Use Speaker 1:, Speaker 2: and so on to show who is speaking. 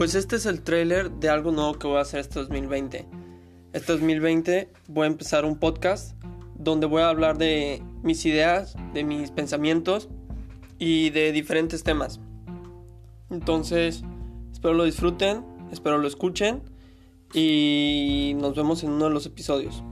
Speaker 1: Pues este es el tráiler de algo nuevo que voy a hacer este 2020. Este 2020 voy a empezar un podcast donde voy a hablar de mis ideas, de mis pensamientos y de diferentes temas. Entonces, espero lo disfruten, espero lo escuchen y nos vemos en uno de los episodios.